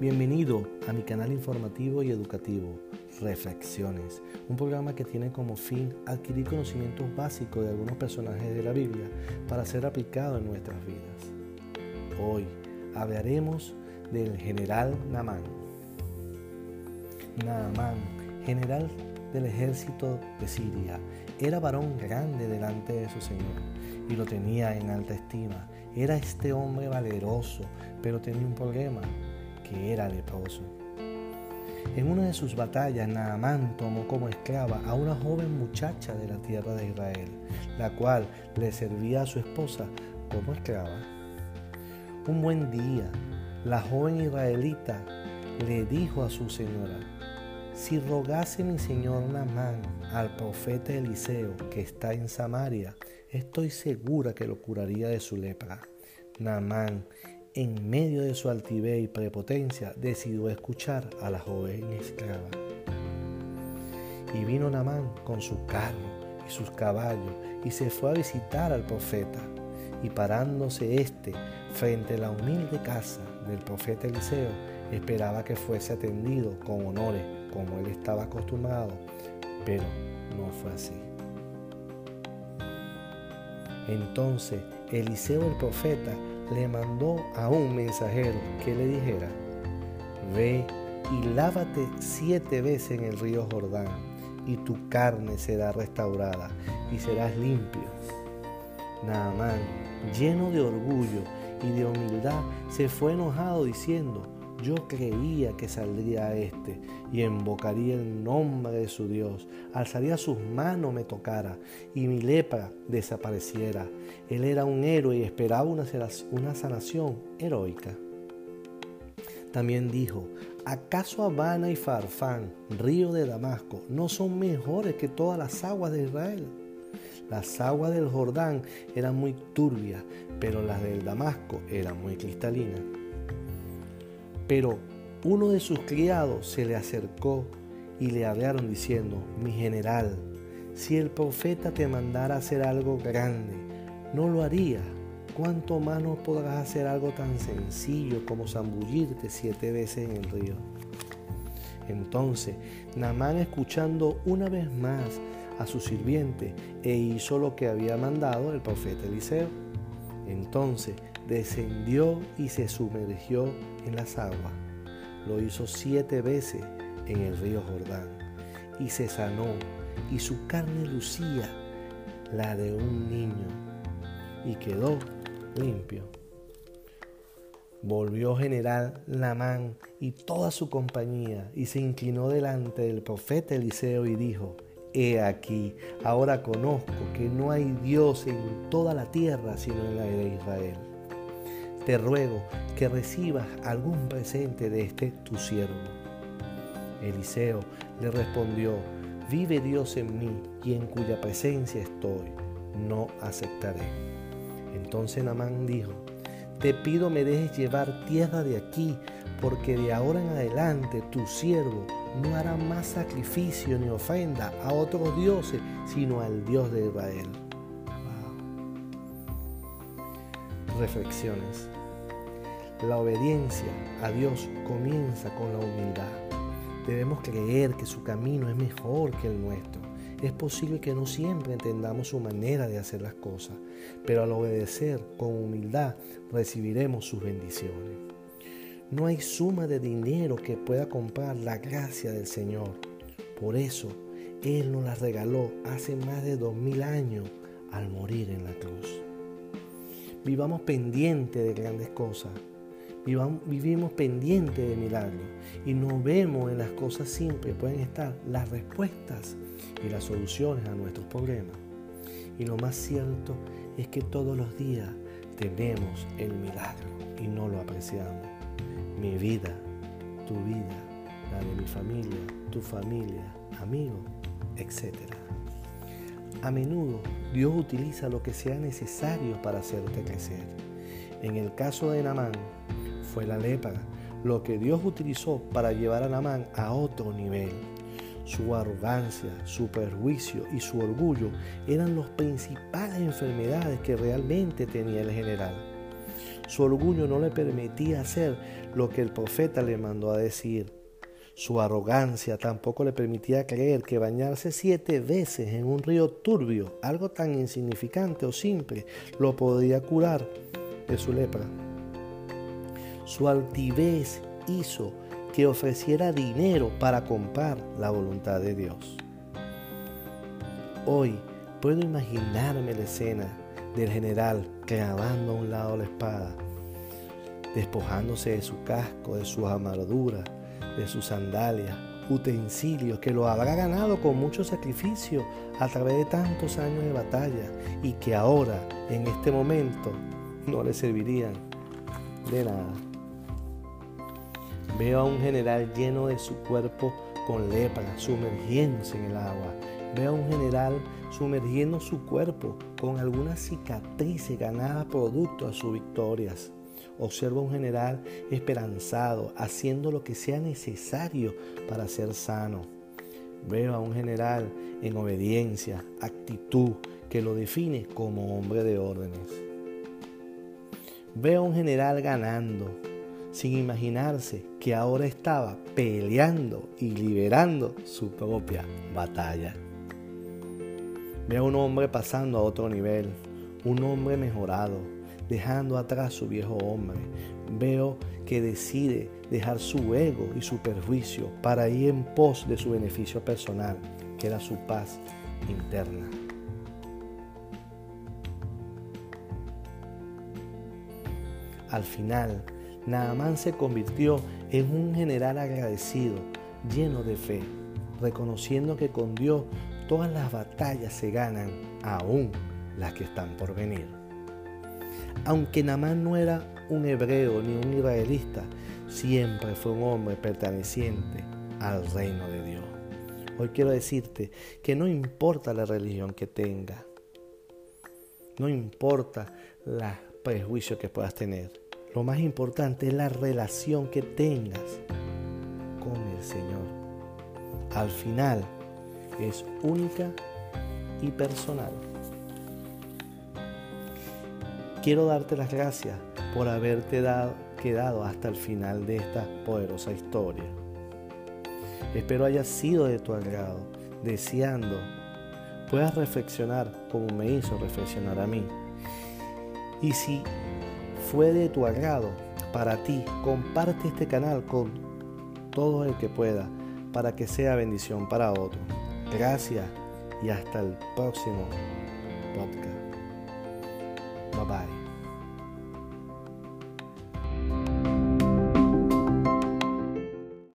Bienvenido a mi canal informativo y educativo Reflexiones, un programa que tiene como fin adquirir conocimientos básicos de algunos personajes de la Biblia para ser aplicado en nuestras vidas. Hoy hablaremos del general Naamán. Naamán, general del ejército de Siria, era varón grande delante de su Señor y lo tenía en alta estima. Era este hombre valeroso, pero tenía un problema, que era leproso. En una de sus batallas, Naamán tomó como esclava a una joven muchacha de la tierra de Israel, la cual le servía a su esposa como esclava. Un buen día, la joven israelita le dijo a su señora, si rogase mi señor Naamán al profeta Eliseo que está en Samaria, estoy segura que lo curaría de su lepra. Naamán, en medio de su altivez y prepotencia, decidió escuchar a la joven esclava. Y vino Naamán con su carro y sus caballos y se fue a visitar al profeta. Y parándose éste frente a la humilde casa del profeta Eliseo, esperaba que fuese atendido con honores como él estaba acostumbrado, pero no fue así. Entonces Eliseo el profeta le mandó a un mensajero que le dijera, ve y lávate siete veces en el río Jordán, y tu carne será restaurada y serás limpio. Naamán, lleno de orgullo y de humildad, se fue enojado diciendo, yo creía que saldría este y invocaría el nombre de su Dios, alzaría sus manos, me tocara y mi lepra desapareciera. Él era un héroe y esperaba una, una sanación heroica. También dijo, ¿acaso Habana y Farfán, río de Damasco, no son mejores que todas las aguas de Israel? Las aguas del Jordán eran muy turbias, pero las del Damasco eran muy cristalinas. Pero uno de sus criados se le acercó y le hablaron diciendo, mi general, si el profeta te mandara hacer algo grande, no lo haría. ¿Cuánto más no podrás hacer algo tan sencillo como zambullirte siete veces en el río? Entonces, Namán escuchando una vez más a su sirviente e hizo lo que había mandado el profeta Eliseo. Entonces descendió y se sumergió en las aguas. Lo hizo siete veces en el río Jordán y se sanó y su carne lucía la de un niño y quedó limpio. Volvió general Lamán y toda su compañía y se inclinó delante del profeta Eliseo y dijo, He aquí, ahora conozco que no hay Dios en toda la tierra sino en la de Israel. Te ruego que recibas algún presente de este tu siervo. Eliseo le respondió, vive Dios en mí y en cuya presencia estoy, no aceptaré. Entonces Namán dijo, te pido me dejes llevar tierra de aquí, porque de ahora en adelante tu siervo no hará más sacrificio ni ofrenda a otros dioses, sino al Dios de Israel. Reflexiones. La obediencia a Dios comienza con la humildad. Debemos creer que su camino es mejor que el nuestro. Es posible que no siempre entendamos su manera de hacer las cosas, pero al obedecer con humildad recibiremos sus bendiciones. No hay suma de dinero que pueda comprar la gracia del Señor. Por eso Él nos la regaló hace más de dos mil años al morir en la cruz. Vivamos pendientes de grandes cosas. Vivimos pendientes de milagros. Y no vemos en las cosas simples pueden estar las respuestas y las soluciones a nuestros problemas. Y lo más cierto es que todos los días tenemos el milagro y no lo apreciamos mi vida, tu vida, la de mi familia, tu familia, amigos, etc. A menudo Dios utiliza lo que sea necesario para hacerte crecer. En el caso de Namán fue la lepra, lo que Dios utilizó para llevar a Namán a otro nivel. Su arrogancia, su perjuicio y su orgullo eran las principales enfermedades que realmente tenía el general. Su orgullo no le permitía hacer lo que el profeta le mandó a decir. Su arrogancia tampoco le permitía creer que bañarse siete veces en un río turbio, algo tan insignificante o simple, lo podía curar de su lepra. Su altivez hizo que ofreciera dinero para comprar la voluntad de Dios. Hoy puedo imaginarme la escena del general clavando a un lado la espada, despojándose de su casco, de su armadura, de sus sandalias, utensilios que lo habrá ganado con mucho sacrificio a través de tantos años de batalla y que ahora, en este momento, no le servirían de nada. Veo a un general lleno de su cuerpo con lepra, sumergiéndose en el agua. Veo a un general sumergiendo su cuerpo con algunas cicatrices ganadas producto a sus victorias. Observo a un general esperanzado, haciendo lo que sea necesario para ser sano. Veo a un general en obediencia, actitud que lo define como hombre de órdenes. Veo a un general ganando, sin imaginarse que ahora estaba peleando y liberando su propia batalla. Veo a un hombre pasando a otro nivel, un hombre mejorado, dejando atrás su viejo hombre. Veo que decide dejar su ego y su perjuicio para ir en pos de su beneficio personal, que era su paz interna. Al final, Naamán se convirtió en un general agradecido, lleno de fe, reconociendo que con Dios todas las batallas se ganan, aún las que están por venir. Aunque Namán no era un hebreo ni un israelista, siempre fue un hombre perteneciente al reino de Dios. Hoy quiero decirte que no importa la religión que tengas, no importa los prejuicios que puedas tener, lo más importante es la relación que tengas con el Señor. Al final, es única y personal. Quiero darte las gracias por haberte dado, quedado hasta el final de esta poderosa historia. Espero haya sido de tu agrado, deseando puedas reflexionar como me hizo reflexionar a mí. Y si fue de tu agrado para ti, comparte este canal con todo el que pueda para que sea bendición para otro. Gracias y hasta el próximo podcast. Bye bye.